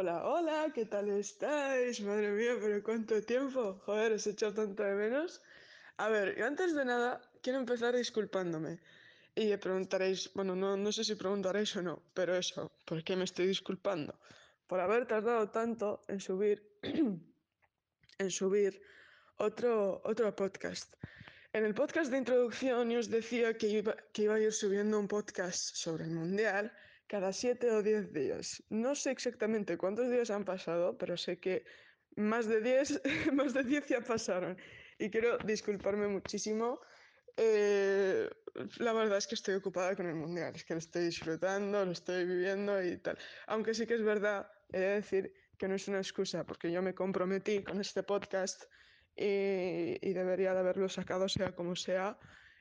Hola, hola, ¿qué tal estáis? Madre mía, pero cuánto tiempo. Joder, os he echado tanto de menos. A ver, yo antes de nada quiero empezar disculpándome. Y preguntaréis, bueno, no, no sé si preguntaréis o no, pero eso, ¿por qué me estoy disculpando? Por haber tardado tanto en subir, en subir otro, otro podcast. En el podcast de introducción yo os decía que iba, que iba a ir subiendo un podcast sobre el Mundial cada siete o diez días. No sé exactamente cuántos días han pasado, pero sé que más de diez, más de diez ya pasaron. Y quiero disculparme muchísimo. Eh, la verdad es que estoy ocupada con el Mundial, es que lo estoy disfrutando, lo estoy viviendo y tal. Aunque sí que es verdad, he de decir que no es una excusa, porque yo me comprometí con este podcast y, debería de haberlo sacado sea como sea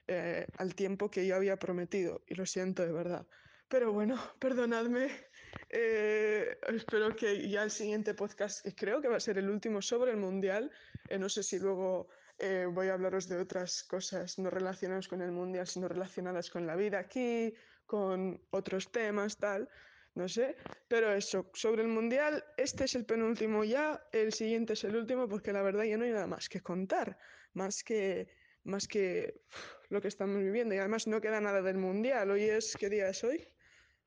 eh, al tiempo que yo había prometido y lo siento de verdad. Pero bueno, perdonadme. Eh, espero que ya el siguiente podcast, que creo que va a ser el último sobre el Mundial, eh, no sé si luego eh, voy a hablaros de otras cosas no relacionadas con el Mundial, sino relacionadas con la vida aquí, con otros temas, tal no sé, pero eso, sobre el Mundial, este es el penúltimo ya, el siguiente es el último, porque la verdad ya no hay nada más que contar, más que, más que lo que estamos viviendo, y además no queda nada del Mundial, hoy es, ¿qué día es hoy?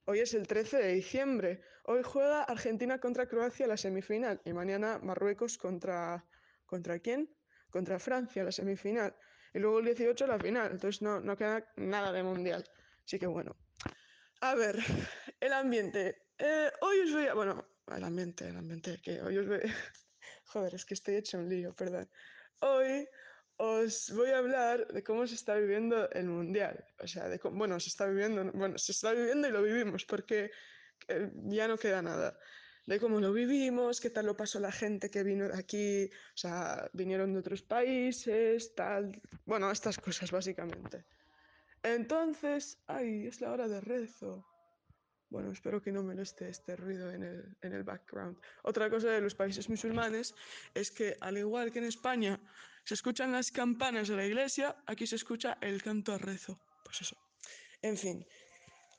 Hoy es el 13 de diciembre, hoy juega Argentina contra Croacia la semifinal, y mañana Marruecos contra, ¿contra quién? Contra Francia la semifinal, y luego el 18 la final, entonces no, no queda nada de Mundial, así que bueno. A ver, el ambiente. Eh, hoy os voy a... Bueno, el ambiente, el ambiente, que hoy os voy... Joder, es que estoy hecho un lío, perdón. Hoy os voy a hablar de cómo se está viviendo el mundial. O sea, de cómo... Bueno, se está viviendo... Bueno, se está viviendo y lo vivimos, porque eh, ya no queda nada. De cómo lo vivimos, qué tal lo pasó la gente que vino de aquí, o sea, vinieron de otros países, tal... Bueno, estas cosas, básicamente. Entonces, ay, es la hora de rezo. Bueno, espero que no moleste este ruido en el, en el background. Otra cosa de los países musulmanes es que, al igual que en España se escuchan las campanas de la iglesia, aquí se escucha el canto a rezo. Pues eso. En fin.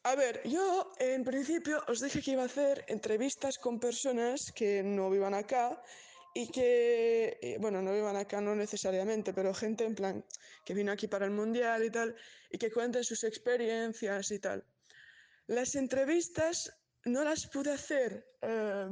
A ver, yo en principio os dije que iba a hacer entrevistas con personas que no vivan acá y que, eh, bueno, no vivan acá no necesariamente, pero gente en plan que vino aquí para el mundial y tal, y que cuenten sus experiencias y tal. Las entrevistas no las pude hacer, eh,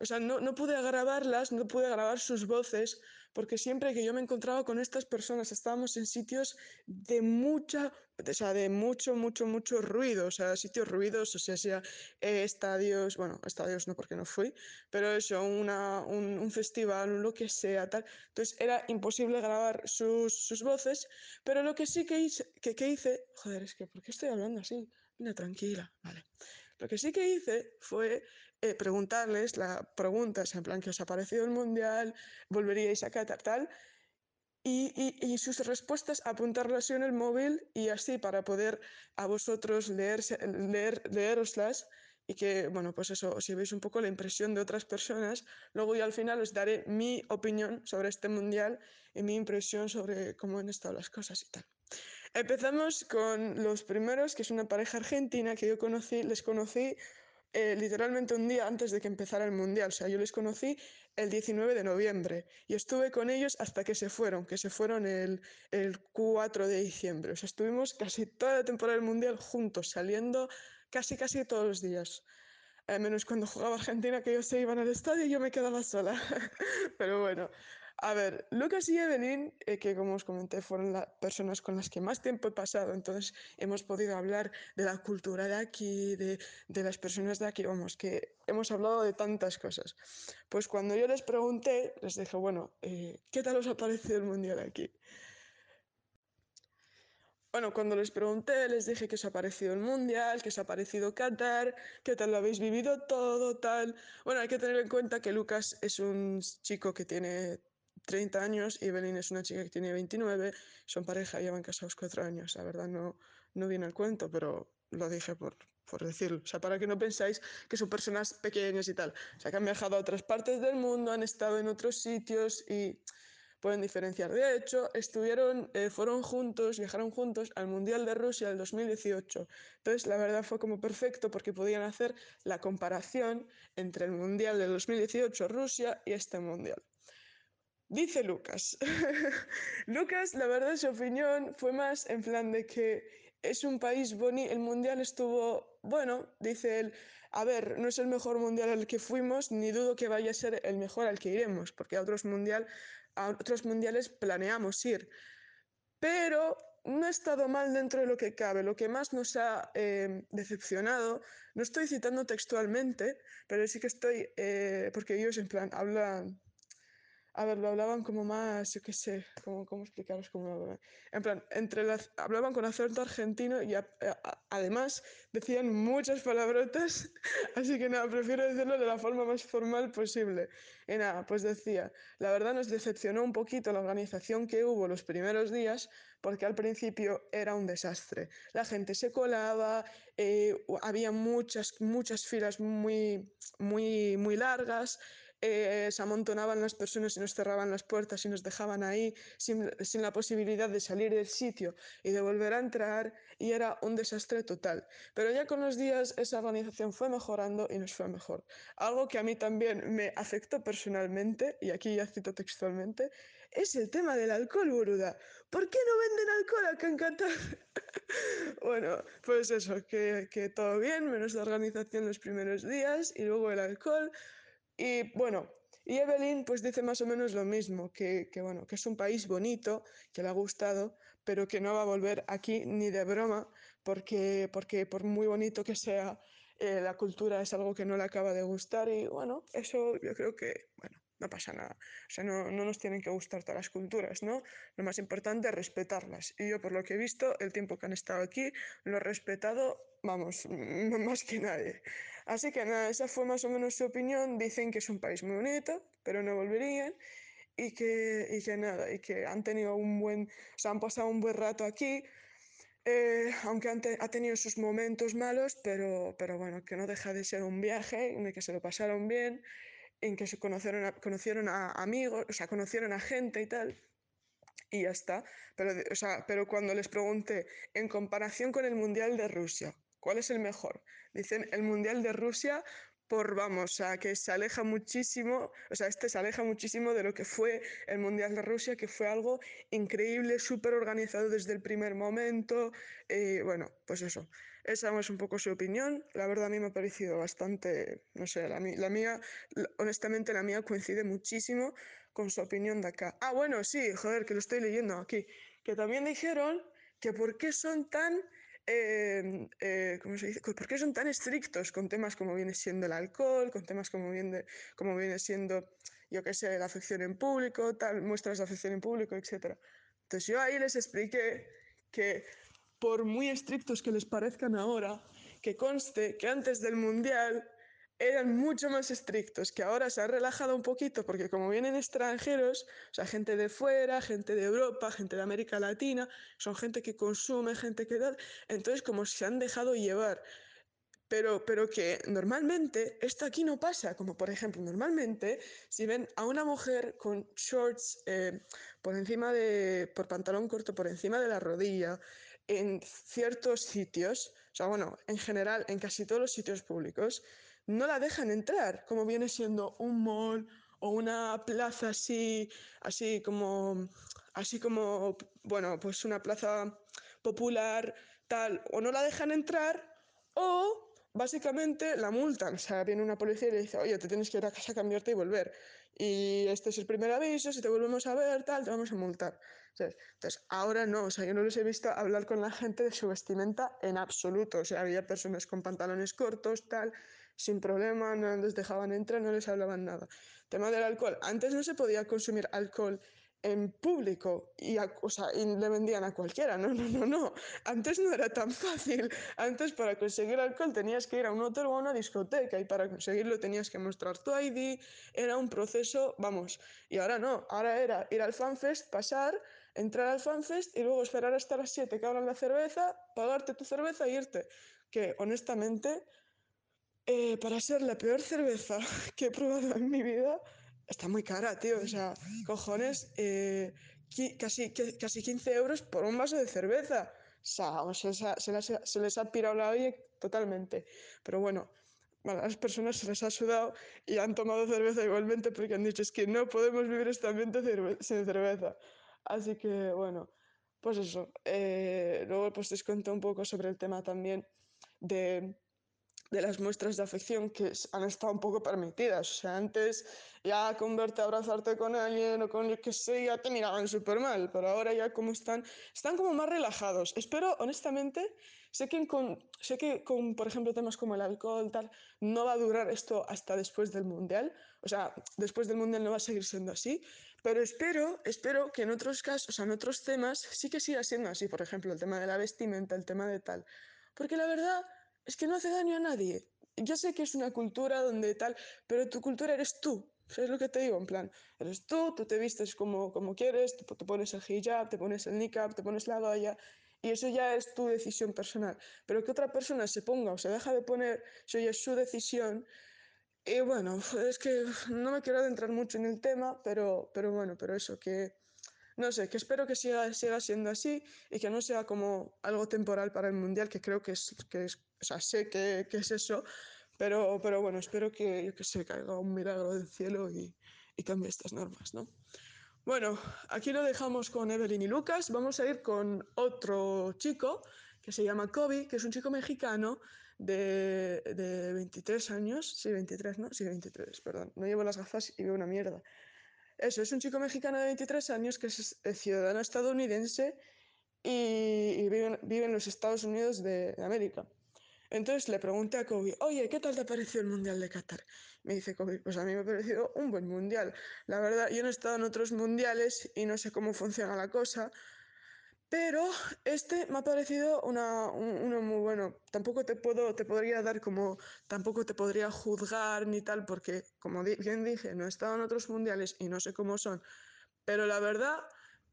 o sea, no, no pude grabarlas, no pude grabar sus voces, porque siempre que yo me encontraba con estas personas estábamos en sitios de mucha, o sea, de mucho, mucho, mucho ruido, o sea, sitios ruidosos, o sea, sea eh, estadios, bueno, estadios no porque no fui, pero eso, una, un, un festival, lo que sea, tal. Entonces era imposible grabar sus, sus voces, pero lo que sí que hice, que, que hice, joder, es que, ¿por qué estoy hablando así? Mira, tranquila, vale. Lo que sí que hice fue eh, preguntarles las preguntas, en plan, ¿qué os ha parecido el mundial? ¿Volveríais a Qatar? Tal. Y, y, y, sus respuestas apuntarlas en el móvil y así para poder a vosotros leer, leer, leeroslas y que, bueno, pues eso, os llevéis un poco la impresión de otras personas. Luego yo al final os daré mi opinión sobre este mundial y mi impresión sobre cómo han estado las cosas y tal. Empezamos con los primeros, que es una pareja argentina que yo conocí, les conocí eh, literalmente un día antes de que empezara el Mundial. O sea, yo les conocí el 19 de noviembre y estuve con ellos hasta que se fueron, que se fueron el, el 4 de diciembre. O sea, estuvimos casi toda la temporada del Mundial juntos, saliendo casi, casi todos los días. A menos cuando jugaba Argentina, que ellos se iban al estadio y yo me quedaba sola. Pero bueno, a ver, Lucas y Evelyn, eh, que como os comenté, fueron las personas con las que más tiempo he pasado, entonces hemos podido hablar de la cultura de aquí, de, de las personas de aquí, vamos, que hemos hablado de tantas cosas. Pues cuando yo les pregunté, les dije, bueno, eh, ¿qué tal os ha parecido el mundial aquí? Bueno, cuando les pregunté, les dije que os ha parecido el Mundial, que os ha parecido Qatar, qué tal lo habéis vivido todo, tal. Bueno, hay que tener en cuenta que Lucas es un chico que tiene 30 años y Evelyn es una chica que tiene 29. Son pareja, llevan casados cuatro años. La verdad no, no viene al cuento, pero lo dije por, por decirlo. O sea, para que no pensáis que son personas pequeñas y tal. O sea, que han viajado a otras partes del mundo, han estado en otros sitios y pueden diferenciar. De hecho, estuvieron, eh, fueron juntos, viajaron juntos al Mundial de Rusia del 2018. Entonces, la verdad fue como perfecto porque podían hacer la comparación entre el Mundial del 2018 Rusia y este Mundial. Dice Lucas. Lucas, la verdad, su opinión fue más en plan de que es un país bonito, el mundial estuvo, bueno, dice él, a ver, no es el mejor mundial al que fuimos, ni dudo que vaya a ser el mejor al que iremos, porque a otros, mundial, a otros mundiales planeamos ir. Pero no ha estado mal dentro de lo que cabe. Lo que más nos ha eh, decepcionado, no estoy citando textualmente, pero sí que estoy, eh, porque ellos en plan hablan a ver, lo hablaban como más, yo qué sé, cómo, cómo explicaros cómo En plan, entre las, hablaban con acento argentino y además decían muchas palabrotas, así que nada, prefiero decirlo de la forma más formal posible. Y nada, pues decía, la verdad nos decepcionó un poquito la organización que hubo los primeros días, porque al principio era un desastre. La gente se colaba, eh, había muchas, muchas filas muy, muy, muy largas, eh, se amontonaban las personas y nos cerraban las puertas y nos dejaban ahí sin, la posibilidad de salir del sitio y de volver a entrar y era un desastre total. Pero ya con los días esa organización fue mejorando y nos fue mejor. Algo que a mí también me afectó personalmente, y aquí ya cito textualmente, es el tema del alcohol, Buruda. ¿Por qué no venden alcohol acá en Qatar? bueno, pues eso, que, que todo bien, menos la organización los primeros días y luego el alcohol. Y bueno, y Evelyn pues dice más o menos lo mismo, que, que, bueno, que es un país bonito, que le ha gustado, pero que no va a volver aquí ni de broma, porque, porque por muy bonito que sea, eh, la cultura es algo que no le acaba de gustar y bueno, eso yo creo que, bueno, no pasa nada. O sea, no, no, nos tienen que gustar todas las culturas, ¿no? Lo más importante es respetarlas. Y yo, por lo que he visto, el tiempo que han estado aquí, lo he respetado, vamos, más que nadie. Así que nada, esa fue más o menos su opinión. Dicen que es un país muy bonito, pero no volverían. Y que, y que nada, y que han tenido un buen, o han pasado un buen rato aquí. Eh, aunque han te, ha tenido sus momentos malos, pero, pero bueno, que no deja de ser un viaje que se lo pasaron bien en que se conocieron a, conocieron a amigos, o sea, conocieron a gente y tal, y ya está. Pero, o sea, pero cuando les pregunté, en comparación con el Mundial de Rusia, ¿cuál es el mejor? Dicen, el Mundial de Rusia por, vamos, sea, que se aleja muchísimo, o sea, este se aleja muchísimo de lo que fue el Mundial de Rusia, que fue algo increíble, súper organizado desde el primer momento. Y bueno, pues eso, esa es un poco su opinión. La verdad a mí me ha parecido bastante, no sé, la, la mía, honestamente la mía coincide muchísimo con su opinión de acá. Ah, bueno, sí, joder, que lo estoy leyendo aquí, que también dijeron que por qué son tan eh, eh, ¿cómo se dice? ¿Por qué son tan estrictos con temas como viene siendo el alcohol, con temas como viene, como viene siendo, yo qué sé, la afección en público, tal, muestras de afección en público, etcétera? Entonces yo ahí les expliqué que por muy estrictos que les parezcan ahora, que conste que antes del Mundial eran mucho más estrictos, que ahora se ha relajado un poquito porque como vienen extranjeros, o sea, gente de fuera, gente de Europa, gente de América Latina, son gente que consume, gente que tal, entonces como se han dejado llevar. Pero, pero que normalmente esto aquí no pasa, como por ejemplo, normalmente si ven a una mujer con shorts eh, por encima de, por pantalón corto por encima de la rodilla, en ciertos sitios, o sea, bueno, en general, en casi todos los sitios públicos, no la dejan entrar, como viene siendo un mall o una plaza así, así como, así como, bueno, pues una plaza popular, tal, o no la dejan entrar, o básicamente la multan. O sea, viene una policía y le dice, oye, te tienes que ir a casa a cambiarte y volver. Y este es el primer aviso, si te volvemos a ver, tal, te vamos a multar. Entonces, ahora no, o sea, yo no les he visto hablar con la gente de su vestimenta en absoluto. O sea, había personas con pantalones cortos, tal, sin problema, no les dejaban entrar, no les hablaban nada. Tema del alcohol. Antes no se podía consumir alcohol en público y, a, o sea, y le vendían a cualquiera. No, no, no, no. Antes no era tan fácil. Antes para conseguir alcohol tenías que ir a un hotel o a una discoteca y para conseguirlo tenías que mostrar tu ID. Era un proceso, vamos. Y ahora no. Ahora era ir al FanFest, pasar, entrar al FanFest y luego esperar hasta las 7 que abran la cerveza, pagarte tu cerveza e irte. Que honestamente, eh, para ser la peor cerveza que he probado en mi vida, está muy cara, tío. O sea, cojones, eh, casi, casi 15 euros por un vaso de cerveza. O sea, se, les ha, se, les ha, pirado la olla totalmente. Pero bueno, a las personas se les ha sudado y han tomado cerveza igualmente porque han dicho es que no podemos vivir este ambiente sin cerveza. Así que bueno, pues eso. Eh, luego pues les cuento un poco sobre el tema también de de las muestras de afección que han estado un poco permitidas. O sea, antes ya con verte abrazarte con alguien o con el que sea, ya te miraban súper mal, pero ahora ya como están, están como más relajados. Espero, honestamente, sé que, con, sé que con, por ejemplo, temas como el alcohol, tal, no va a durar esto hasta después del Mundial. O sea, después del Mundial no va a seguir siendo así, pero espero, espero que en otros casos, en otros temas, sí que siga siendo así. Por ejemplo, el tema de la vestimenta, el tema de tal. Porque la verdad es que no hace daño a nadie. Yo sé que es una cultura donde tal, pero tu cultura eres tú. ¿Sabes lo que te digo? En plan, eres tú, tú te vistes como, como quieres, te, te pones el hijab, te pones el niqab, te pones la valla, y eso ya es tu decisión personal. Pero que otra persona se ponga o se deja de poner, eso ya es su decisión. Y bueno, es que no me quiero adentrar mucho en el tema, pero, pero bueno, pero eso, que no sé, que espero que siga, siga siendo así y que no sea como algo temporal para el Mundial, que creo que es, que es o sea, sé que, que es eso, pero, pero bueno, espero que, yo que sé, caiga un milagro del cielo y, y cambie estas normas, ¿no? Bueno, aquí lo dejamos con Evelyn y Lucas. Vamos a ir con otro chico que se llama Kobe, que es un chico mexicano de, de 23 años. Sí, 23, ¿no? Sí, 23, perdón. No llevo las gafas y veo una mierda. Eso, es un chico mexicano de 23 años que es ciudadano estadounidense y, vive, en los Estados Unidos de, de América. Entonces le pregunté a Kobe, oye, ¿qué tal te pareció el Mundial de Qatar? Me dice Kobe, pues a mí me ha parecido un buen Mundial. La verdad, yo no he estado en otros Mundiales y no sé cómo funciona la cosa, pero este me ha parecido uno muy bueno. Tampoco te puedo, te podría dar como, tampoco te podría juzgar ni tal, porque como bien dije, no he estado en otros Mundiales y no sé cómo son. Pero la verdad,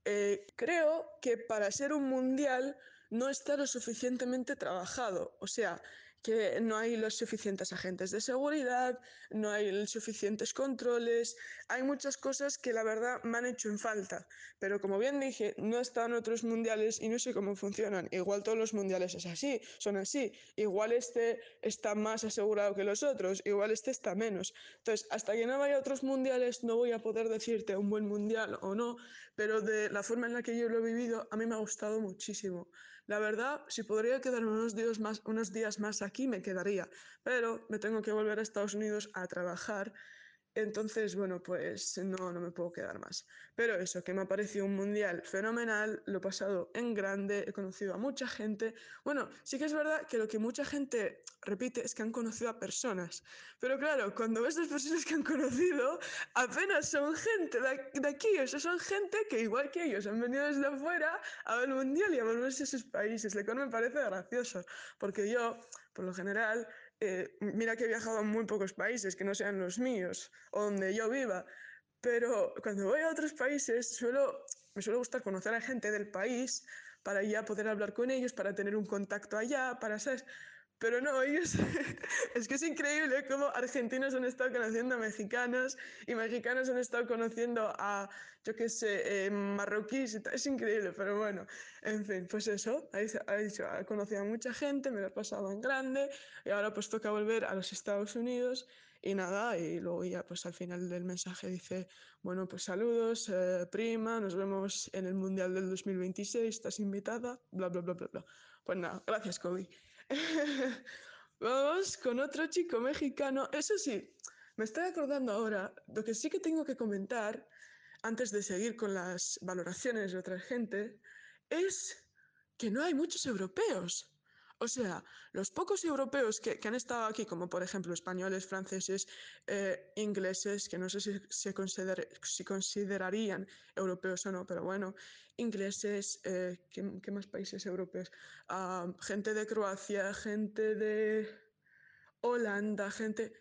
eh, creo que para ser un Mundial no está lo suficientemente trabajado. O sea, que no hay los suficientes agentes de seguridad, no hay los suficientes controles, hay muchas cosas que la verdad me han hecho en falta. Pero como bien dije, no en otros mundiales y no sé cómo funcionan. Igual todos los mundiales es así, son así. Igual este está más asegurado que los otros, igual este está menos. Entonces, hasta que no vaya a otros mundiales no voy a poder decirte un buen mundial o no, pero de la forma en la que yo lo he vivido, a mí me ha gustado muchísimo. La verdad, si podría quedarme unos días más, unos días más aquí, me quedaría, pero me tengo que volver a Estados Unidos a trabajar entonces, bueno, pues no, no me puedo quedar más. Pero eso, que me ha parecido un mundial fenomenal, lo he pasado en grande, he conocido a mucha gente. Bueno, sí que es verdad que lo que mucha gente repite es que han conocido a personas. Pero claro, cuando ves las personas que han conocido, apenas son gente de aquí, o son gente que igual que ellos han venido desde afuera a ver el mundial y a volverse a sus países, lo cual me parece gracioso, porque yo, por lo general, eh, mira que he viajado a muy pocos países que no sean los míos o donde yo viva, pero cuando voy a otros países suelo, me suele gustar conocer a gente del país para ya poder hablar con ellos, para tener un contacto allá, para, ¿sabes? Pero no, ellos, es que es increíble cómo argentinos han estado conociendo a mexicanos y mexicanos han estado conociendo a, yo qué sé, eh, marroquíes. Es increíble, pero bueno, en fin, pues eso, ha dicho, ha conocido a mucha gente, me lo he pasado en grande y ahora pues toca volver a los Estados Unidos y nada, y luego ya pues al final del mensaje dice, bueno, pues saludos, eh, prima, nos vemos en el Mundial del 2026, estás invitada, bla, bla, bla, bla, bla. Pues nada, gracias, Kobe. Vamos con otro chico mexicano. Eso sí, me estoy acordando ahora, lo que sí que tengo que comentar, antes de seguir con las valoraciones de otra gente, es que no hay muchos europeos. O sea, los pocos europeos que, que han estado aquí, como por ejemplo españoles, franceses, eh, ingleses, que no sé si se consider, si considerarían europeos o no, pero bueno, ingleses, eh, ¿qué, ¿qué, más países europeos? Uh, gente de Croacia, gente de Holanda, gente...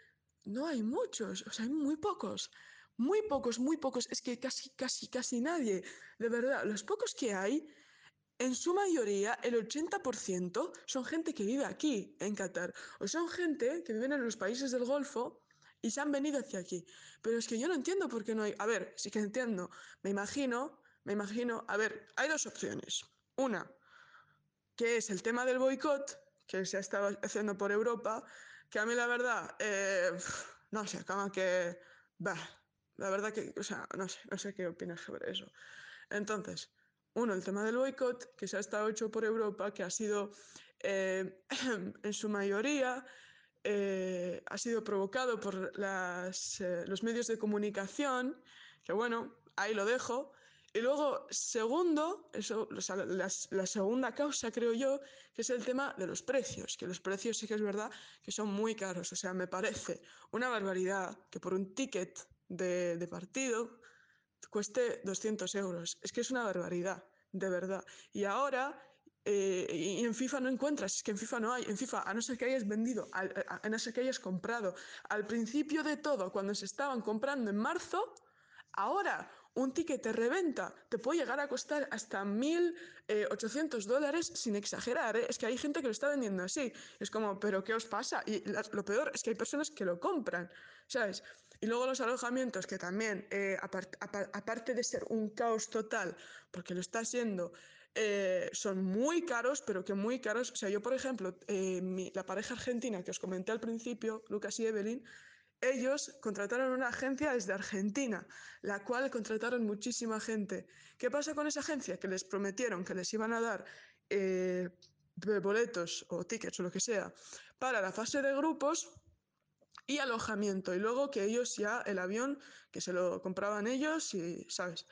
No hay muchos, o sea, hay muy pocos. Muy pocos, muy pocos. Es que casi, casi, casi nadie. De verdad, los pocos que hay en su mayoría, el 80% son gente que vive aquí, en Qatar, o son gente que vive en los países del Golfo y se han venido hacia aquí. Pero es que yo no entiendo por qué no hay... A ver, sí que entiendo. Me imagino, me imagino... A ver, hay dos opciones. Una, que es el tema del boicot, que se ha estado haciendo por Europa, que a mí la verdad, eh, no sé, como que... Bah, la verdad que, o sea, no sé, no sé qué opinas sobre eso. Entonces, uno, el tema del boicot, que se ha estado hecho por Europa, que ha sido eh, en su mayoría eh, ha sido provocado por eh, los medios de comunicación, que bueno, ahí lo dejo. Y luego, segundo, eso, la, segunda causa, creo yo, que es el tema de los precios, que los precios sí que es verdad que son muy caros. O sea, me parece una barbaridad que por un ticket de partido cueste 200 euros. Es que es una barbaridad, de verdad. Y ahora eh, y en FIFA no encuentras, es que en FIFA no hay. En FIFA, a no ser que hayas vendido, a, a, no ser que hayas comprado al principio de todo, cuando se estaban comprando en marzo, ahora un ticket de reventa te puede llegar a costar hasta 1.800 dólares sin exagerar. ¿eh? Es que hay gente que lo está vendiendo así. Es como, ¿pero qué os pasa? Y lo peor es que hay personas que lo compran, ¿sabes? Y luego los alojamientos, que también, eh, apart, apart, aparte de ser un caos total, porque lo está siendo, eh, son muy caros, pero que muy caros. O sea, yo, por ejemplo, eh, mi, la pareja argentina que os comenté al principio, Lucas y Evelyn, ellos contrataron una agencia desde Argentina, la cual contrataron muchísima gente. ¿Qué pasa con esa agencia? Que les prometieron que les iban a dar eh, boletos o tickets o lo que sea para la fase de grupos y alojamiento. Y luego que ellos ya, el avión, que se lo compraban ellos y, ¿sabes?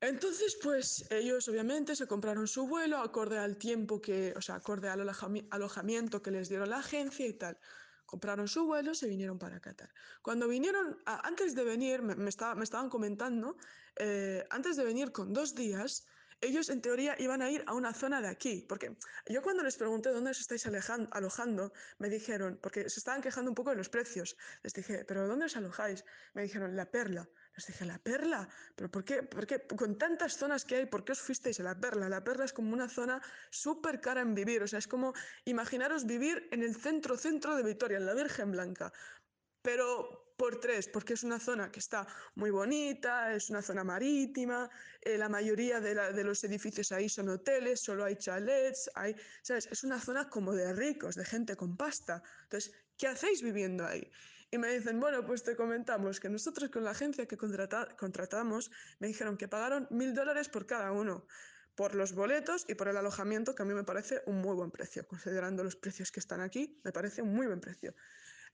Entonces, pues ellos obviamente se compraron su vuelo acorde al tiempo que, o sea, acorde al alojamiento que les dieron la agencia y tal. Compraron su vuelo, se vinieron para Qatar. Cuando vinieron, antes de venir, me, me, estaba, estaban comentando, eh, antes de venir con dos días, ellos en teoría iban a ir a una zona de aquí, porque yo cuando les pregunté dónde os estáis alojando, me dijeron, porque se estaban quejando un poco de los precios, les dije, pero ¿dónde os alojáis? Me dijeron, La Perla. Les dije, ¿La Perla? ¿Pero por qué? ¿Por qué? Con tantas zonas que hay, ¿por qué os fuisteis a La Perla? La Perla es como una zona súper cara en vivir, o sea, es como imaginaros vivir en el centro, centro de Vitoria, en la Virgen Blanca, pero por tres, porque es una zona que está muy bonita, es una zona marítima, eh, la mayoría de, la, de, los edificios ahí son hoteles, solo hay chalets, hay, ¿sabes? Es una zona como de ricos, de gente con pasta. Entonces, ¿qué hacéis viviendo ahí? Y me dicen, bueno, pues te comentamos que nosotros con la agencia que contrata, contratamos, me dijeron que pagaron mil dólares por cada uno por los boletos y por el alojamiento, que a mí me parece un muy buen precio. Considerando los precios que están aquí, me parece un muy buen precio.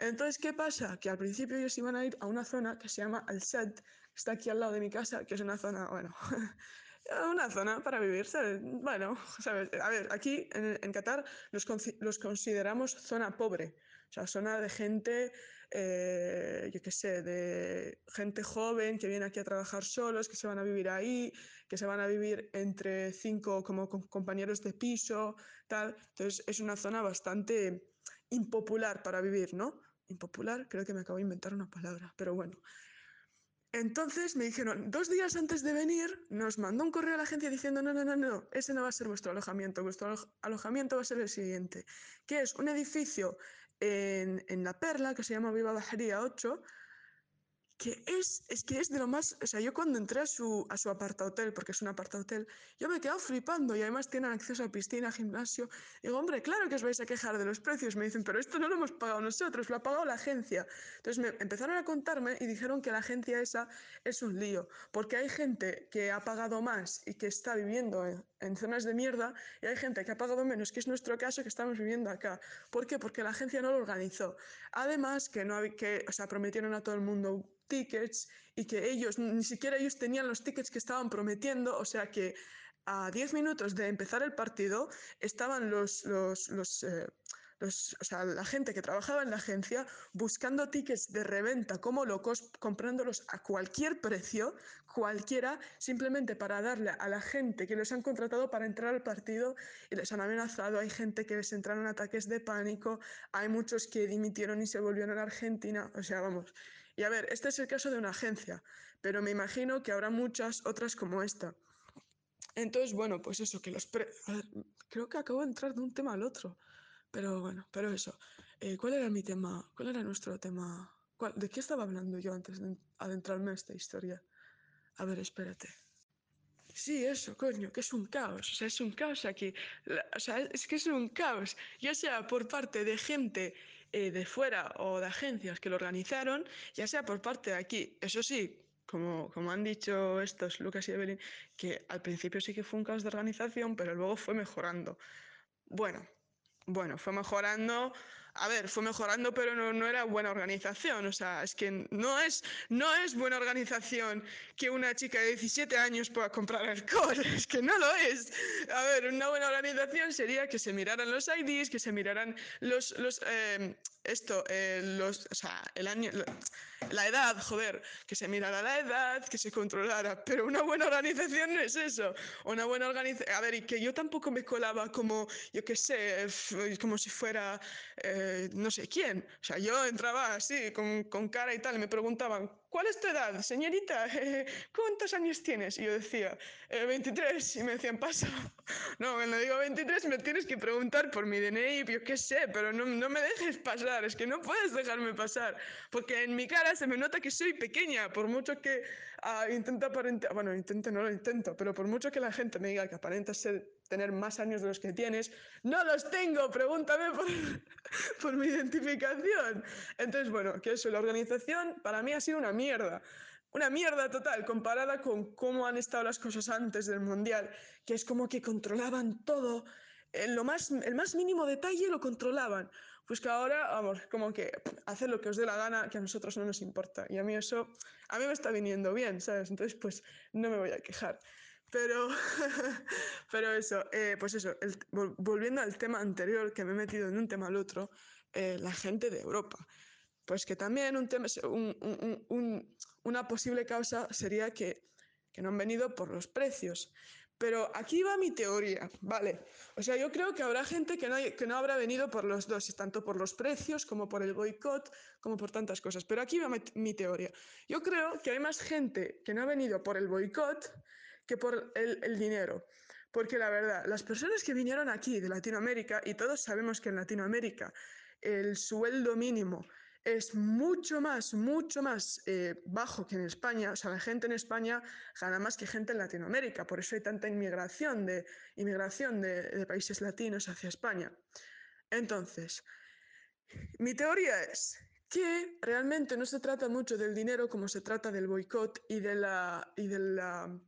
Entonces, ¿qué pasa? Que al principio ellos iban a ir a una zona que se llama Al Set, que está aquí al lado de mi casa, que es una zona, bueno, una zona para vivir, ¿sabes? Bueno, ¿sabes? A ver, aquí en, en Qatar los, los, consideramos zona pobre, o sea, zona de gente, eh, yo qué sé, de gente joven que viene aquí a trabajar solos, que se van a vivir ahí, que se van a vivir entre cinco como compañeros de piso, tal. Entonces, es una zona bastante impopular para vivir, ¿no? Impopular, creo que me acabo de inventar una palabra, pero bueno. Entonces me dijeron, dos días antes de venir, nos mandó un correo a la agencia diciendo, no, no, no, no, ese no va a ser vuestro alojamiento, vuestro alo alojamiento va a ser el siguiente, que es un edificio en, en La Perla, que se llama Viva Bajería 8, que es, es que es de lo más, o sea, yo cuando entré a su, a su aparta hotel, porque es un aparta hotel, yo me he quedado flipando y además tienen acceso a piscina, gimnasio. Digo, hombre, claro que os vais a quejar de los precios. Me dicen, pero esto no lo hemos pagado nosotros, lo ha pagado la agencia. Entonces me empezaron a contarme y dijeron que la agencia esa es un lío, porque hay gente que ha pagado más y que está viviendo en, en zonas de mierda y hay gente que ha pagado menos, que es nuestro caso que estamos viviendo acá. ¿Por qué? Porque la agencia no lo organizó. Además, que no que, o sea, prometieron a todo el mundo tickets y que ellos, ni siquiera ellos tenían los tickets que estaban prometiendo, o sea que a 10 minutos de empezar el partido estaban los, los, los, eh, los, o sea, la gente que trabajaba en la agencia buscando tickets de reventa como locos, comprándolos a cualquier precio, cualquiera, simplemente para darle a la gente que los han contratado para entrar al partido y les han amenazado. Hay gente que les entraron ataques de pánico, hay muchos que dimitieron y se volvieron a Argentina, o sea, vamos. Y a ver, este es el caso de una agencia, pero me imagino que habrá muchas otras como esta. Entonces, bueno, pues eso, que los... Pre ver, creo que acabo de entrar de un tema al otro. Pero bueno, pero eso. Eh, ¿Cuál era mi tema? ¿Cuál era nuestro tema? ¿cuál- ¿De qué estaba hablando yo antes de adentrarme a esta historia? A ver, espérate. Sí, eso, coño, que es un caos, o sea, es un caos aquí. O sea, es que es un caos, ya sea por parte de gente eh, de fuera o de agencias que lo organizaron, ya sea por parte de aquí. Eso sí, como, como han dicho estos, Lucas y Evelyn, que al principio sí que fue un caos de organización, pero luego fue mejorando. Bueno, bueno, fue mejorando. A ver, fue mejorando, pero no, no era buena organización. O sea, es que no es, no es buena organización que una chica de 17 años pueda comprar alcohol. Es que no lo es. A ver, una buena organización sería que se miraran los IDs, que se miraran los, los eh, esto, eh, los, o sea, el año, la edad, joder, que se mirara la edad, que se controlara. Pero una buena organización no es eso. Una buena organización. A ver, y que yo tampoco me colaba como, yo qué sé, como si fuera eh, no sé quién. O sea, yo entraba así, con, con cara y tal, y me preguntaban, ¿cuál es tu edad, señorita? ¿Cuántos años tienes? Y yo decía, "Eh, 23. Y me decían, pasa. No, cuando digo 23 me tienes que preguntar por mi DNI, yo qué sé, pero no, no me dejes pasar, es que no puedes dejarme pasar, porque en mi cara se me nota que soy pequeña, por mucho que ah, intento aparentar, bueno, intento, no lo intento, pero por mucho que la gente me diga que aparentas ser, tener más años de los que tienes, no los tengo, pregúntame por, mi identificación. Entonces, bueno, que eso, la organización para mí ha sido una mierda. Una mierda total comparada con cómo han estado las cosas antes del Mundial, que es como que controlaban todo, en lo más, el más mínimo detalle lo controlaban. Pues que ahora, vamos, como que hacer lo que os dé la gana, que a nosotros no nos importa. Y a mí eso, a mí me está viniendo bien, ¿sabes? Entonces, pues no me voy a quejar. Pero, pero eso, eh, pues eso, el- vol- volviendo al tema anterior, que me he metido en un tema al otro, eh, la gente de Europa. Pues que también un tema, un- un- un- una posible causa sería que, que no han venido por los precios. Pero aquí va mi teoría, ¿vale? O sea, yo creo que habrá gente que no, hay- que no habrá venido por los dos, tanto por los precios como por el boicot, como por tantas cosas. Pero aquí va mi, mi teoría. Yo creo que hay más gente que no ha venido por el boicot que por el, el dinero. Porque la verdad, las personas que vinieron aquí de Latinoamérica, y todos sabemos que en Latinoamérica el sueldo mínimo es mucho más, mucho más eh, bajo que en España. O sea, la gente en España gana más que gente en Latinoamérica. Por eso hay tanta inmigración de, inmigración de, de países latinos hacia España. Entonces, mi teoría es que realmente no se trata mucho del dinero como se trata del boicot y de la, y de la,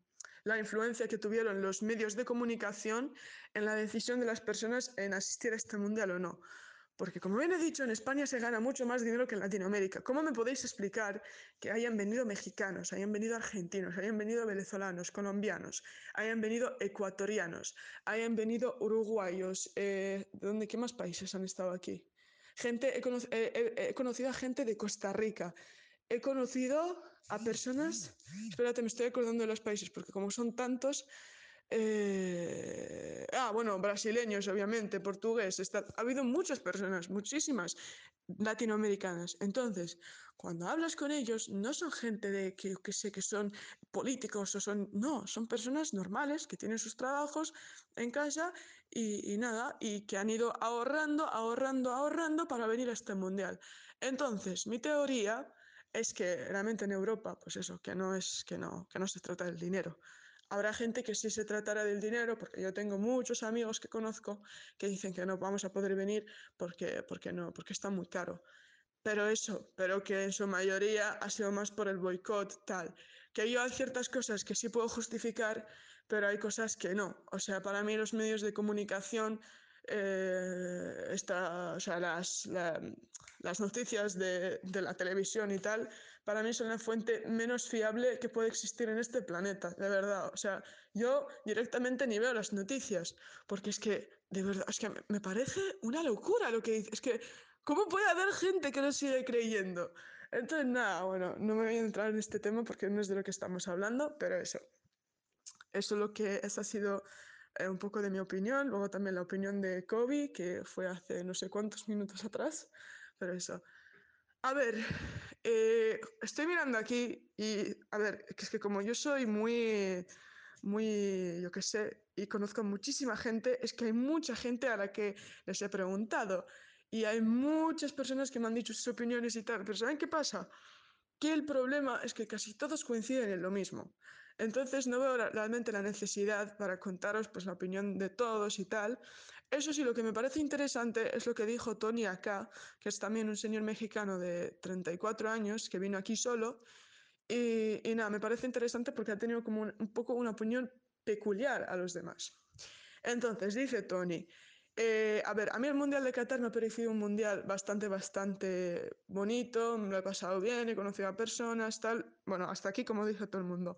la influencia que tuvieron los medios de comunicación en la decisión de las personas en asistir a este mundial o no. Porque como bien he dicho, en España se gana mucho más dinero que en Latinoamérica. ¿Cómo me podéis explicar que hayan venido mexicanos, hayan venido argentinos, hayan venido venezolanos, colombianos, hayan venido ecuatorianos, hayan venido uruguayos? Eh, ¿De dónde, qué más países han estado aquí? Gente, he, he conocido a gente de Costa Rica. He conocido a personas. Espérate, me estoy acordando de los países, porque como son tantos. Eh, ah, bueno, brasileños, obviamente, portugués. Está, ha habido muchas personas, muchísimas latinoamericanas. Entonces, cuando hablas con ellos, no son gente de que, que sé que son políticos o son. No, son personas normales que tienen sus trabajos en casa y, y nada, y que han ido ahorrando, ahorrando, ahorrando para venir a este mundial. Entonces, mi teoría es que realmente en Europa, pues eso, que no es que no, que no se trata del dinero. Habrá gente que sí se tratará del dinero, porque yo tengo muchos amigos que conozco que dicen que no vamos a poder venir porque, porque no, porque está muy caro. Pero eso, pero que en su mayoría ha sido más por el boicot, tal. Que yo hay ciertas cosas que sí puedo justificar, pero hay cosas que no. O sea, para mí los medios de comunicación eh, o sea, las, la, las noticias de, de, la televisión y tal, para mí son la fuente menos fiable que puede existir en este planeta, de verdad. O sea, yo directamente ni veo las noticias, porque es que, de verdad, es que me parece una locura lo que dice. Es que, ¿cómo puede haber gente que lo sigue creyendo? Entonces, nada, bueno, no me voy a entrar en este tema porque no es de lo que estamos hablando, pero eso. Eso es lo que, esa ha sido eh, un poco de mi opinión, luego también la opinión de Kobe, que fue hace no sé cuántos minutos atrás, pero eso. A ver, eh, estoy mirando aquí y, a ver, es que como yo soy muy, muy, yo qué sé, y conozco muchísima gente, es que hay mucha gente a la que les he preguntado. y hay muchas personas que me han dicho sus opiniones y tal, pero ¿saben qué pasa? que el problema es que casi todos coinciden en lo mismo. Entonces no veo realmente la necesidad para contaros pues, la opinión de todos y tal. Eso sí, lo que me parece interesante es lo que dijo Tony acá, que es también un señor mexicano de 34 años que vino aquí solo. Y, y nada, me parece interesante porque ha tenido como un, un poco una opinión peculiar a los demás. Entonces, dice Tony, eh, a ver, a mí el Mundial de Qatar me ha parecido un mundial bastante, bastante bonito, me lo he pasado bien, he conocido a personas, tal. Bueno, hasta aquí, como dice todo el mundo.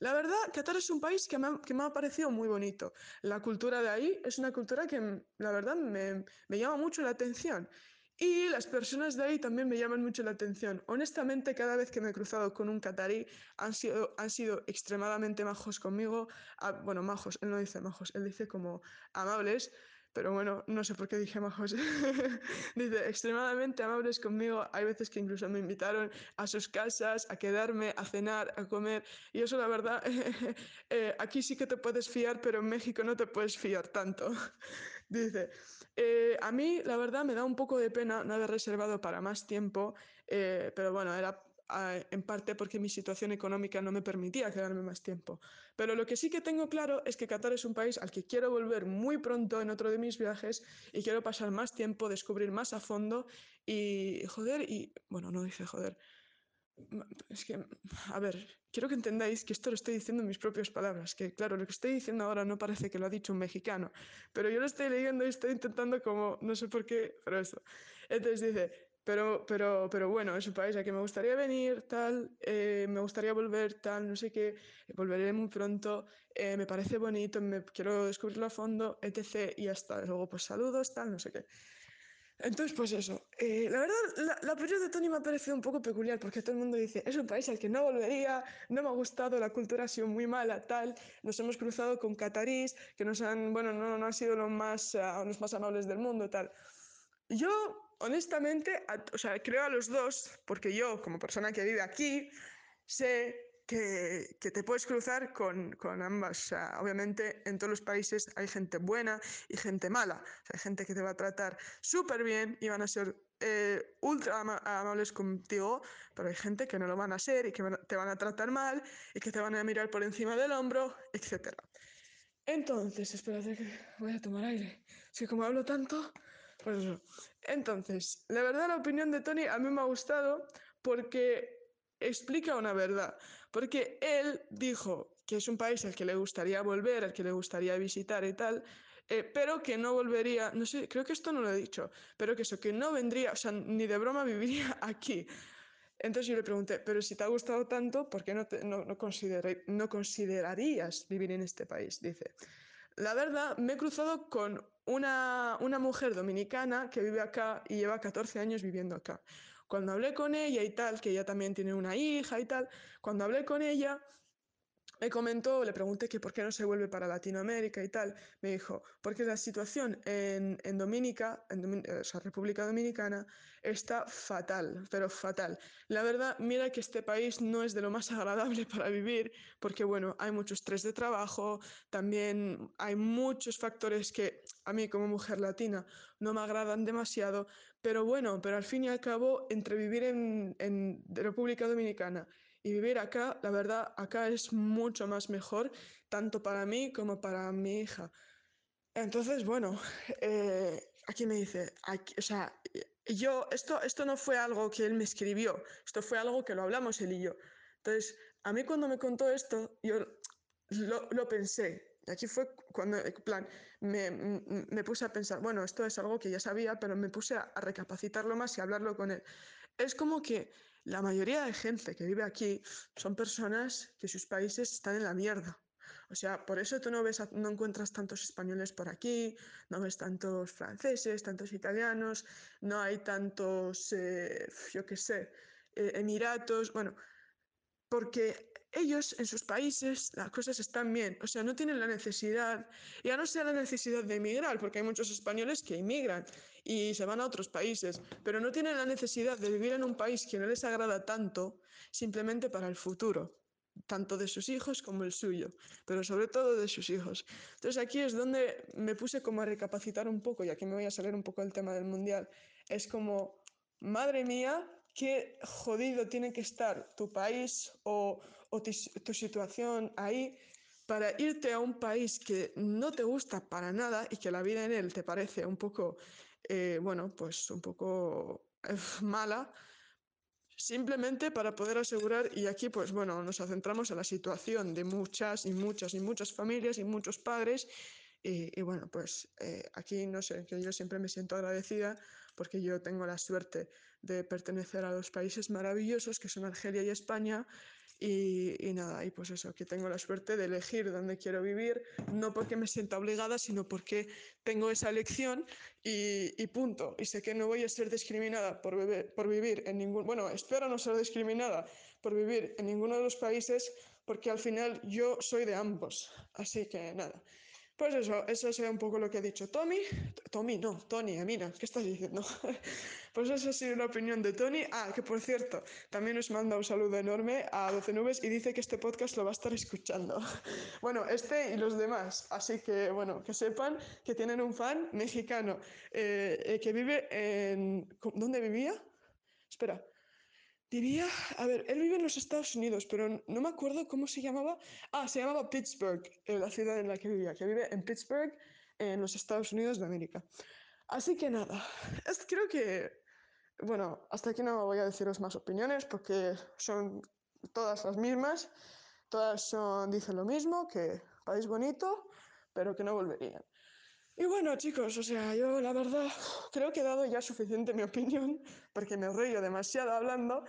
La verdad, Qatar es un país que me ha, que me ha parecido muy bonito. La cultura de ahí es una cultura que, la verdad, me, me llama mucho la atención. Y las personas de ahí también me llaman mucho la atención. Honestamente, cada vez que me he cruzado con un catarí, han sido, han sido extremadamente majos conmigo. Ah, bueno, majos, él no dice majos, él dice como amables. Pero bueno, no sé por qué dije majos. Dice, extremadamente amables conmigo. Hay veces que incluso me invitaron a sus casas, a quedarme, a cenar, a comer. Y eso, la verdad, eh, aquí sí que te puedes fiar, pero en México no te puedes fiar tanto. Dice, eh, a mí, la verdad, me da un poco de pena no haber reservado para más tiempo, eh, pero bueno, era en parte porque mi situación económica no me permitía quedarme más tiempo. Pero lo que sí que tengo claro es que Qatar es un país al que quiero volver muy pronto en otro de mis viajes y quiero pasar más tiempo, descubrir más a fondo y joder, y bueno, no dice joder. Es que, a ver, quiero que entendáis que esto lo estoy diciendo en mis propias palabras, que claro, lo que estoy diciendo ahora no parece que lo ha dicho un mexicano, pero yo lo estoy leyendo y estoy intentando como, no sé por qué, pero eso. Entonces dice, pero, pero, pero bueno, es un país al que me gustaría venir, tal, eh, me gustaría volver, tal, no sé qué, volveré muy pronto, eh, me parece bonito, me quiero descubrirlo a fondo, etc. Y hasta luego, pues saludos, tal, no sé qué. Entonces, pues eso. Eh, la verdad, la, la de Tony me ha parecido un poco peculiar porque todo el mundo dice, es un país al que no volvería, no me ha gustado, la cultura ha sido muy mala, tal. Nos hemos cruzado con catarís que nos han, bueno, no, no han sido los más, uh, los más amables del mundo, tal. Yo, honestamente, o sea, creo a los dos porque yo, como persona que vive aquí, sé que, que, te puedes cruzar con, con ambas. O sea, obviamente en todos los países hay gente buena y gente mala. Hay gente que te va a tratar súper bien y van a ser eh, ultra am amables contigo, pero hay gente que no lo van a ser y que te van a tratar mal y que te van a mirar por encima del hombro, etc. Entonces, espérate que voy a tomar aire. Es que como hablo tanto, pues. Entonces, la verdad la opinión de Tony a mí me ha gustado porque explica una verdad, porque él dijo que es un país al que le gustaría volver, al que le gustaría visitar y tal, eh, pero que no volvería, no sé, creo que esto no lo he dicho, pero que eso, que no vendría, o sea, ni de broma viviría aquí. Entonces yo le pregunté, pero si te ha gustado tanto, ¿por qué no, te, no considerarías vivir en este país? Dice, la verdad, me he cruzado con una, una mujer dominicana que vive acá y lleva 14 años viviendo acá. Cuando hablé con ella y tal, que ella también tiene una hija y tal, cuando hablé con ella, me comentó, le pregunté que por qué no se vuelve para Latinoamérica y tal. Me dijo, porque la situación en, en Dominica, en Domin o sea, República Dominicana, está fatal, pero fatal. La verdad, mira que este país no es de lo más agradable para vivir, porque bueno, hay mucho estrés de trabajo, también hay muchos factores que a mí como mujer latina no me agradan demasiado, pero bueno, pero al fin y al cabo, entre vivir en, en República Dominicana y vivir acá, la verdad, acá es mucho más mejor, tanto para mí como para mi hija. Entonces, bueno, eh, aquí me dice, o sea, yo, esto, esto no fue algo que él me escribió, esto fue algo que lo hablamos él y yo. Entonces, a mí cuando me contó esto, yo lo, lo pensé. Y aquí fue cuando, en plan, me, me, puse a pensar, bueno, esto es algo que ya sabía, pero me puse a, recapacitarlo más y hablarlo con él. Es como que la mayoría de gente que vive aquí son personas que sus países están en la mierda. O sea, por eso tú no ves, no encuentras tantos españoles por aquí, no ves tantos franceses, tantos italianos, no hay tantos, eh, yo qué sé, eh, emiratos, bueno, porque ellos en sus países las cosas están bien, o sea, no tienen la necesidad, ya no sea la necesidad de emigrar, porque hay muchos españoles que emigran y se van a otros países, pero no tienen la necesidad de vivir en un país que no les agrada tanto simplemente para el futuro. tanto de sus hijos como el suyo, pero sobre todo de sus hijos. Entonces aquí es donde me puse como a recapacitar un poco, y aquí me voy a salir un poco del tema del mundial, es como, madre mía, qué jodido tiene que estar tu país o, o tu situación ahí para irte a un país que no te gusta para nada y que la vida en él te parece un poco, eh, bueno, pues un poco eh, mala, simplemente para poder asegurar, y aquí pues bueno, nos centramos en la situación de muchas y muchas y muchas familias y muchos padres y, bueno, pues eh, aquí no sé, que yo siempre me siento agradecida porque yo tengo la suerte de pertenecer a dos países maravillosos que son Argelia y España. Y, y, nada, y pues eso, que tengo la suerte de elegir dónde quiero vivir, no porque me sienta obligada, sino porque tengo esa elección y, punto. Y sé que no voy a ser discriminada por, por vivir en ningún, bueno, espero no ser discriminada por vivir en ninguno de los países, porque al final yo soy de ambos. Así que nada. Pues eso, eso es un poco lo que ha dicho Tommy. Tommy, no, Tony, mira, ¿qué estás diciendo? pues esa ha sido la opinión de Tony. Ah, que por cierto, también nos manda un saludo enorme a 12 Nubes y dice que este podcast lo va a estar escuchando. bueno, este y los demás. Así que, bueno, que sepan que tienen un fan mexicano eh, eh, que vive en... ¿Dónde vivía? Espera, Diría, a ver, él vive en los Estados Unidos, pero no me acuerdo cómo se llamaba. Ah, se llamaba Pittsburgh, la ciudad en la que vivía, que vive en Pittsburgh, en los Estados Unidos de América. Así que nada, es, creo que, bueno, hasta aquí no voy a deciros más opiniones porque son todas las mismas, todas son, dicen lo mismo, que país bonito, pero que no volverían. Y bueno, chicos, o sea, yo la verdad creo que he dado ya suficiente mi opinión, porque me río demasiado hablando,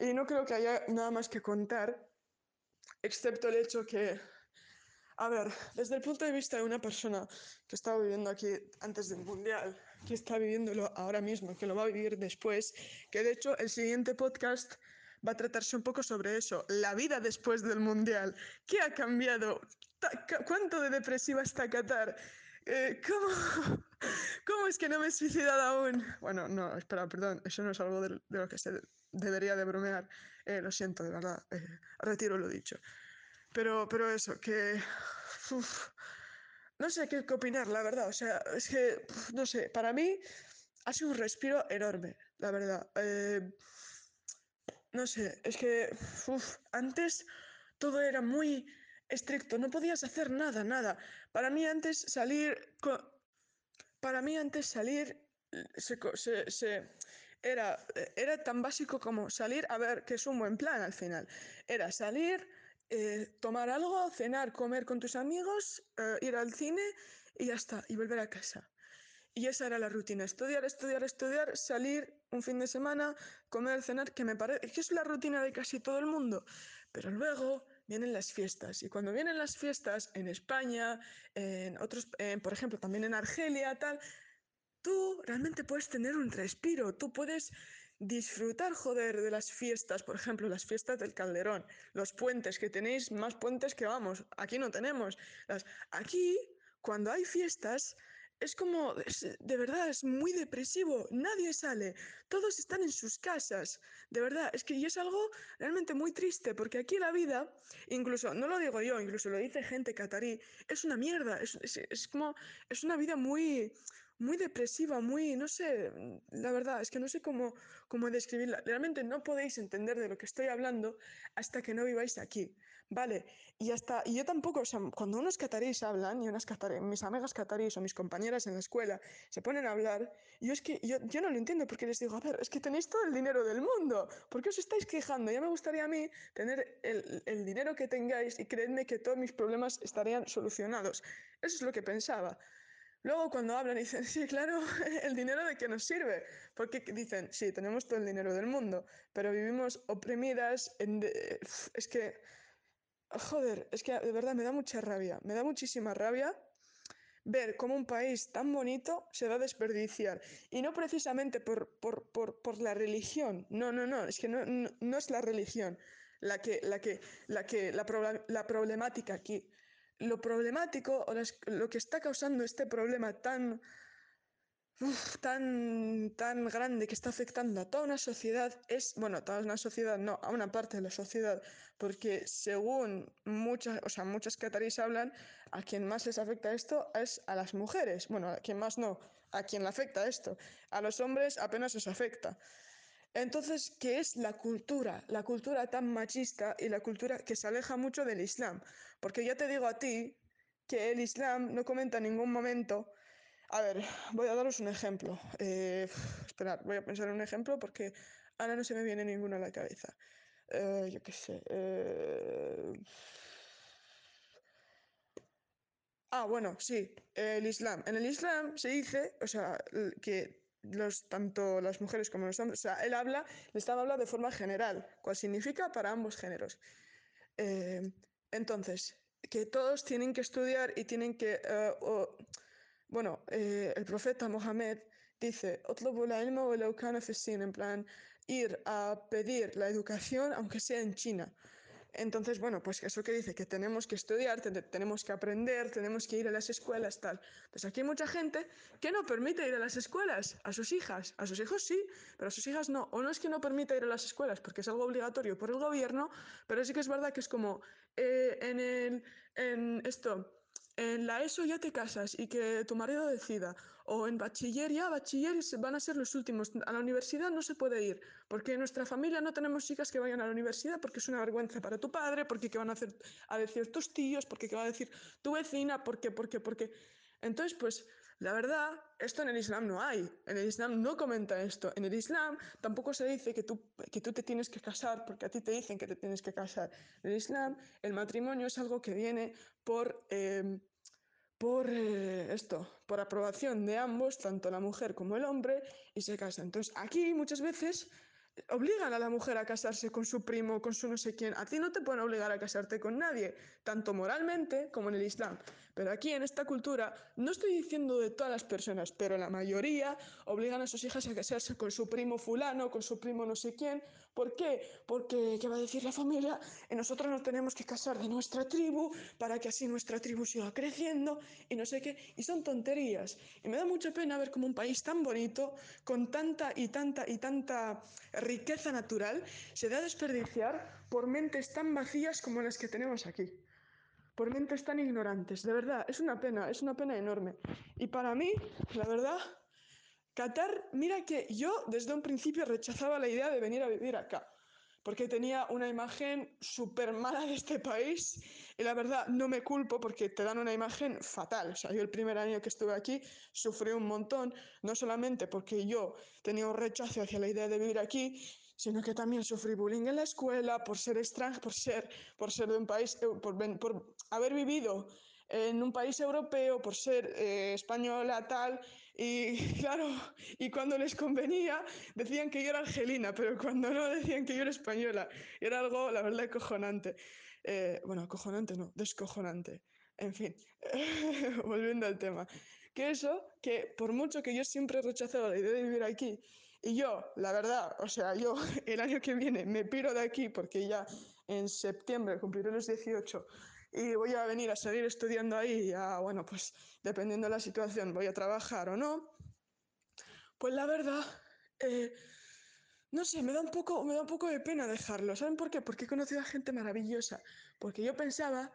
y no creo que haya nada más que contar, excepto el hecho que, a ver, desde el punto de vista de una persona que estaba viviendo aquí antes del Mundial, que está viviéndolo ahora mismo, que lo va a vivir después, que de hecho el siguiente podcast va a tratarse un poco sobre eso, la vida después del Mundial. ¿Qué ha cambiado? ¿Cuánto de depresiva está Qatar? Eh, ¿cómo, ¿Cómo es que no me he suicidado aún? Bueno, no, espera, perdón, eso no es algo de, de lo que se debería de bromear. Eh, lo siento, de verdad, eh, retiro lo dicho. Pero, pero eso, que... No sé qué, opinar, la verdad. O sea, es que, no sé, para mí ha sido un respiro enorme, la verdad. Eh, no sé, es que uf, antes todo era muy estricto, no podías hacer nada, nada. Para mí antes salir, para mí antes salir se, era, era tan básico como salir, a ver, que es un buen plan al final. Era salir, eh, tomar algo, cenar, comer con tus amigos, eh, ir al cine y ya está, y volver a casa. Y esa era la rutina, estudiar, estudiar, estudiar, salir un fin de semana, comer, cenar, que me parece que es la rutina de casi todo el mundo. Pero luego vienen las fiestas y cuando vienen las fiestas en España, en otros, en, por ejemplo, también en Argelia, tal, tú realmente puedes tener un respiro, tú puedes disfrutar, joder, de las fiestas, por ejemplo, las fiestas del Calderón, los puentes, que tenéis más puentes que vamos, aquí no tenemos. Aquí, cuando hay fiestas, es como, es, de verdad, es muy depresivo, nadie sale, todos están en sus casas, de verdad, es que es algo realmente muy triste, porque aquí la vida, incluso, no lo digo yo, incluso lo dice gente catarí, es una mierda, es, es como, es una vida muy, muy depresiva, muy, no sé, la verdad, es que no sé cómo, cómo describirla. Realmente no podéis entender de lo que estoy hablando hasta que no viváis aquí, ¿vale? Y hasta, y yo tampoco, o sea, cuando unos cataríes hablan, y unas catarí, mis amigas cataríes o mis compañeras en la escuela se ponen a hablar, yo es que yo, yo no lo entiendo porque les digo, a ver, es que tenéis todo el dinero del mundo, ¿por qué os estáis quejando? Ya me gustaría a mí tener el, el dinero que tengáis y creedme que todos mis problemas estarían solucionados. Eso es lo que pensaba. Luego cuando hablan dicen, sí, claro, el dinero de qué nos sirve. Porque dicen, sí, tenemos todo el dinero del mundo, pero vivimos oprimidas. En. Es que, joder, es que de verdad me da mucha rabia, me da muchísima rabia ver cómo un país tan bonito se va a desperdiciar. Y no precisamente por, por, por, por la religión, no, no, no, es que no, no, no es la religión la que, la que, la que, la, la problemática aquí lo problemático o lo que está causando este problema tan tan, tan grande que está afectando a toda una sociedad es, bueno, a toda una sociedad, no, a una parte de la sociedad, porque según muchas, o sea, muchas catarís hablan, a quien más les afecta esto es a las mujeres. Bueno, a quien más no, a quien le afecta esto. A los hombres apenas les afecta. Entonces, ¿qué es la cultura? La cultura tan machista y la cultura que se aleja mucho del Islam. Porque ya te digo a ti que el Islam no comenta en ningún momento. A ver, voy a daros un ejemplo. Eh, esperad, voy a pensar en un ejemplo porque ahora no se me viene ninguno a la cabeza. Eh, yo qué sé. eh, Ah, bueno, sí, el Islam. En el Islam se dice, o sea, que los, tanto las mujeres como los hombres, o sea, él habla, estaba hablando de forma general, cual significa para ambos géneros. Eh, entonces, que todos tienen que estudiar y tienen que, eh, bueno, eh, el profeta Mohammed dice, en plan, ir a pedir la educación aunque sea en China. Entonces, bueno, pues eso que dice, que tenemos que estudiar, te- tenemos que aprender, tenemos que ir a las escuelas, tal. Pues aquí hay mucha gente que no permite ir a las escuelas a sus hijas. A sus hijos sí, pero a sus hijas no. O no es que no permita ir a las escuelas porque es algo obligatorio por el gobierno, pero sí que es verdad que es como eh, en el, en esto. En la ESO ya te casas y que tu marido decida. O en bachiller ya, bachiller van a ser los últimos. A la universidad no se puede ir. Porque en nuestra familia no tenemos chicas que vayan a la universidad porque es una vergüenza para tu padre, porque qué van a hacer a decir tus tíos, porque qué va a decir tu vecina, porque, porque, porque. Entonces, pues, la verdad, esto en el Islam no hay. En el Islam no comenta esto. En el Islam tampoco se dice que tú, que tú te tienes que casar porque a ti te dicen que te tienes que casar. En el Islam, el matrimonio es algo que viene por, eh, por eh, esto, por aprobación de ambos, tanto la mujer como el hombre, y se casan. Entonces, aquí muchas veces obligan a la mujer a casarse con su primo, con su no sé quién. A ti no te pueden obligar a casarte con nadie, tanto moralmente como en el Islam. Pero aquí en esta cultura, no estoy diciendo de todas las personas, pero la mayoría obligan a sus hijas a casarse con su primo fulano, con su primo no sé quién. ¿Por qué? Porque, ¿qué va a decir la familia? Y nosotros nos tenemos que casar de nuestra tribu para que así nuestra tribu siga creciendo y no sé qué. Y son tonterías. Y me da mucha pena ver como un país tan bonito, con tanta y tanta y tanta riqueza natural, se da a desperdiciar por mentes tan vacías como las que tenemos aquí. Por mentes tan ignorantes. De verdad, es una pena, es una pena enorme. Y para mí, la verdad, Qatar, mira que yo desde un principio rechazaba la idea de venir a vivir acá, porque tenía una imagen súper mala de este país y la verdad no me culpo porque te dan una imagen fatal. O sea, yo el primer año que estuve aquí sufrí un montón, no solamente porque yo tenía un rechazo hacia la idea de vivir aquí, sino que también sufrí bullying en la escuela por ser extranjero, por ser, por ser de un país, por, por haber vivido en un país europeo, por ser eh, española, tal, y claro, y cuando les convenía decían que yo era argelina, pero cuando no decían que yo era española. Y era algo, la verdad, acojonante. Eh, bueno, acojonante no, descojonante. En fin, volviendo al tema. Que eso, que por mucho que yo siempre he rechazado la idea de vivir aquí, y yo, la verdad, o sea, yo el año que viene me piro de aquí porque ya en septiembre cumpliré los 18 y voy a venir a seguir estudiando ahí, ya, bueno, pues dependiendo de la situación, voy a trabajar o no, pues la verdad, eh, no sé, me da un poco, me da un poco de pena dejarlo. ¿Saben por qué? Porque he conocido a gente maravillosa. Porque yo pensaba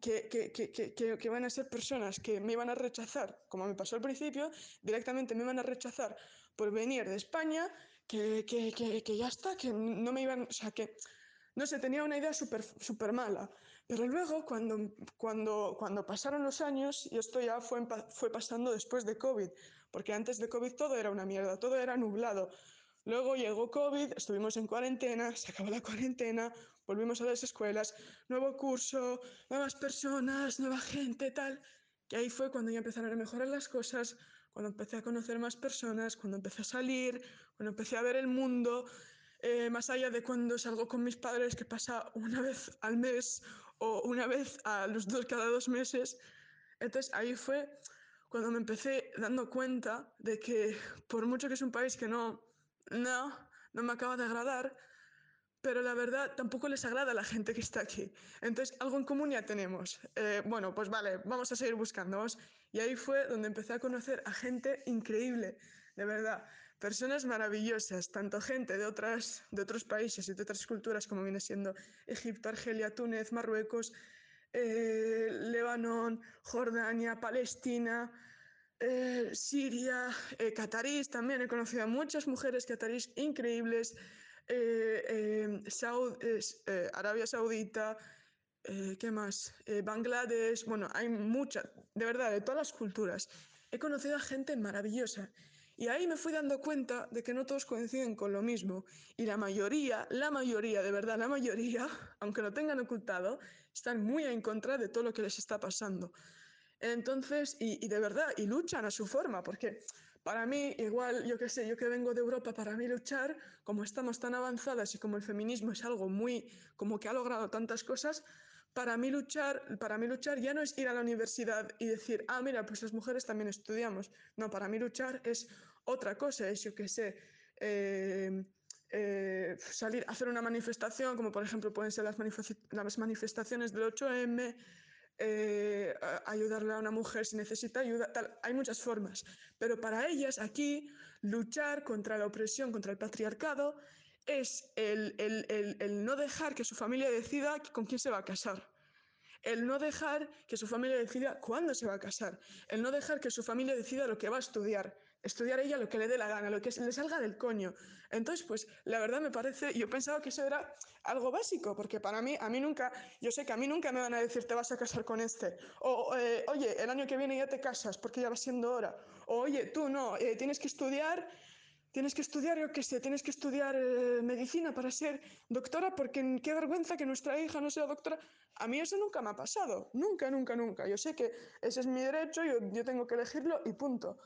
que, que, que, que, iban a ser personas que me iban a rechazar, como me pasó al principio, directamente me iban a rechazar por venir de España, que, que, que, ya está, que no me iban, o sea, que no sé, tenía una idea súper súper mala. Pero luego, cuando, cuando, cuando pasaron los años, y esto ya fue, fue pasando después de COVID, porque antes de COVID todo era una mierda, todo era nublado. Luego llegó COVID, estuvimos en cuarentena, se acabó la cuarentena, volvimos a las escuelas, nuevo curso, nuevas personas, nueva gente, tal. Que ahí fue cuando ya empezaron a mejorar las cosas, cuando empecé a conocer más personas, cuando empecé a salir, cuando empecé a ver el mundo, eh, más allá de cuando salgo con mis padres, que pasa una vez al mes o una vez a los dos cada dos meses. Entonces ahí fue cuando me empecé dando cuenta de que por mucho que es un país que no, no, no me acaba de agradar, pero la verdad tampoco les agrada a la gente que está aquí. Entonces algo en común ya tenemos. Eh, bueno, pues vale, vamos a seguir buscando. Vamos. Y ahí fue donde empecé a conocer a gente increíble, de verdad. Personas maravillosas, tanto gente de, otras, de otros países y de otras culturas como viene siendo Egipto, Argelia, Túnez, Marruecos, eh, Líbano, Jordania, Palestina, eh, Siria, eh, también. He conocido a muchas mujeres catarís increíbles. Eh, eh, Saud, Arabia Saudita, ¿qué más? Bangladesh. Bueno, hay muchas, de verdad, de todas las culturas. He conocido a gente maravillosa. Y ahí me fui dando cuenta de que no todos coinciden con lo mismo. Y la mayoría, la mayoría, de verdad, la mayoría, aunque lo tengan ocultado, están muy en contra de todo lo que les está pasando. Entonces, y, y, de verdad, y luchan a su forma, porque para mí, igual, yo qué sé, yo que vengo de Europa, para mí luchar, como estamos tan avanzadas y como el feminismo es algo muy, como que ha logrado tantas cosas, para mí luchar, para mí luchar ya no es ir a la universidad y decir, ah, mira, pues las mujeres también estudiamos. No, para mí luchar es otra cosa, es yo qué sé. Eh, eh, salir hacer una manifestación, como por ejemplo pueden ser las, manifestaciones del 8M, eh, ayudarle a una mujer si necesita ayuda, hay muchas formas. Pero para ellas aquí luchar contra la opresión, contra el patriarcado, es el, el, el, no dejar que su familia decida con quién se va a casar. El no dejar que su familia decida cuándo se va a casar, el no dejar que su familia decida lo que va a estudiar, estudiar ella lo que le dé la gana, lo que le salga del coño. Entonces, pues la verdad me parece, yo pensaba que eso era algo básico, porque para mí, a mí nunca, yo sé que a mí nunca me van a decir te vas a casar con este, o eh, oye, el año que viene ya te casas porque ya va siendo hora, o oye, tú no, eh, tienes que estudiar Tienes que estudiar, yo qué sé, tienes que estudiar eh, medicina para ser doctora porque qué vergüenza que nuestra hija no sea doctora. A mí eso nunca me ha pasado, nunca, nunca, nunca. Yo sé que ese es mi derecho, yo, yo tengo que elegirlo y punto.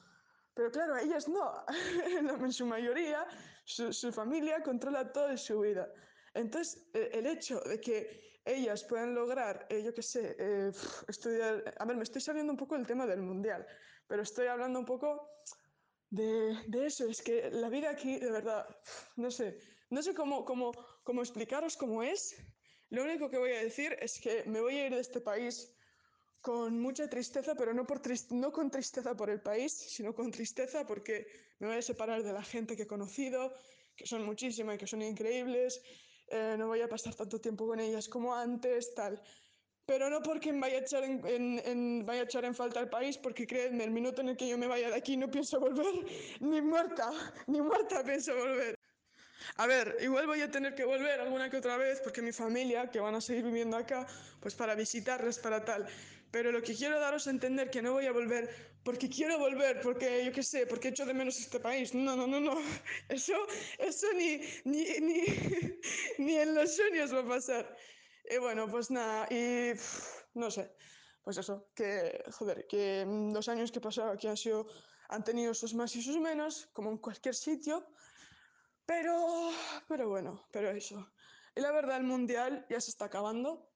Pero claro, a ellas no. en su mayoría, su, su, familia controla toda su vida. Entonces, eh, el hecho de que ellas puedan lograr, eh, yo qué sé, eh, estudiar... A ver, me estoy saliendo un poco del tema del mundial, pero estoy hablando un poco de, de, eso, es que la vida aquí, de verdad, no sé, no sé cómo, cómo, cómo explicaros cómo es. Lo único que voy a decir es que me voy a ir de este país con mucha tristeza, pero no, por trist no con tristeza por el país, sino con tristeza porque me voy a separar de la gente que he conocido, que son muchísimas y que son increíbles. Eh, no voy a pasar tanto tiempo con ellas como antes, tal. Pero no porque vaya a, echar en, en, en, vaya a echar en falta el país, porque créanme, el minuto en el que yo me vaya de aquí no pienso volver, ni muerta, ni muerta pienso volver. A ver, igual voy a tener que volver alguna que otra vez, porque mi familia, que van a seguir viviendo acá, pues para visitarles, para tal. Pero lo que quiero daros a entender que no voy a volver porque quiero volver, porque yo qué sé, porque echo de menos este país. No, no, no, no. Eso, eso ni, ni, ni, ni en los sueños va a pasar. Y bueno, pues nada, y no sé, pues eso, que joder, que los años que he pasado aquí han sido, han tenido sus más y sus menos, como en cualquier sitio, pero, pero bueno, pero eso. Y la verdad, el mundial ya se está acabando.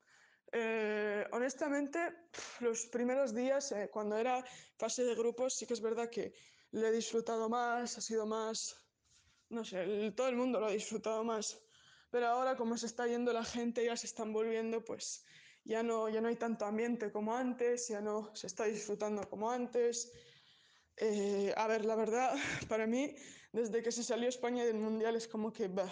Eh, honestamente, los primeros días, eh, cuando era fase de grupos, sí que es verdad que lo he disfrutado más, ha sido más, no sé, todo el mundo lo ha disfrutado más pero ahora como se está yendo la gente, ya se están volviendo, pues ya no, ya no hay tanto ambiente como antes, ya no se está disfrutando como antes. Eh, a ver, la verdad, para mí, desde que se salió España del Mundial es como que, bah,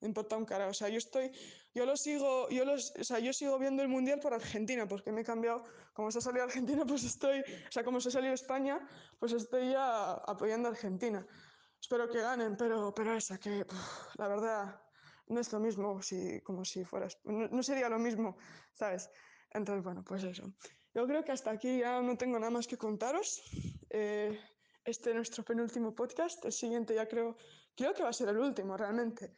me importa un cara. O sea, yo estoy, yo lo sigo, yo los, o sea, yo sigo viendo el Mundial por Argentina, porque me he cambiado, como se ha salido Argentina, pues estoy, o sea, como se ha salido España, pues estoy ya apoyando a Argentina. Espero que ganen, pero, pero esa, que, la verdad no es lo mismo si, como si fueras, no, sería lo mismo, ¿sabes? Entonces, bueno, pues eso. Yo creo que hasta aquí ya no tengo nada más que contaros. Eh, este es nuestro penúltimo podcast. El siguiente ya creo, creo que va a ser el último, realmente.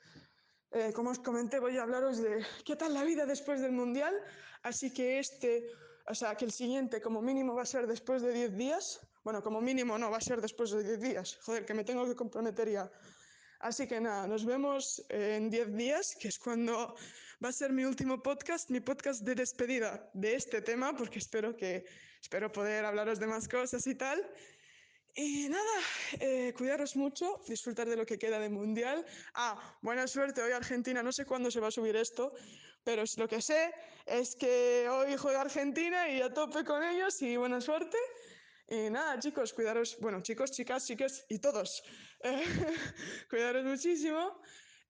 Eh, como os comenté, voy a hablaros de qué tal la vida después del Mundial. Así que este, o sea, que el siguiente como mínimo va a ser después de 10 días. Bueno, como mínimo no, va a ser después de 10 días. Joder, que me tengo que comprometer ya. Así que nada, nos vemos en 10 días, que es cuando va a ser mi último podcast, mi podcast de despedida de este tema, porque espero que espero poder hablaros de más cosas y tal. Y nada, eh, cuidaros mucho, disfrutar de lo que queda de mundial. Ah, buena suerte hoy Argentina, no sé cuándo se va a subir esto, pero lo que sé es que hoy juega Argentina y a tope con ellos y buena suerte. Y nada, chicos, cuidaros, bueno, chicos, chicas, chiques y todos, eh, cuidaros muchísimo.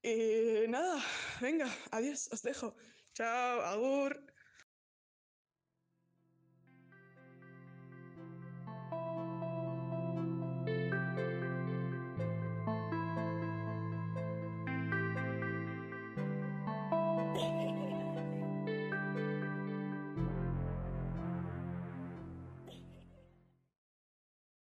Y nada, venga, adiós, os dejo. Chao, agur.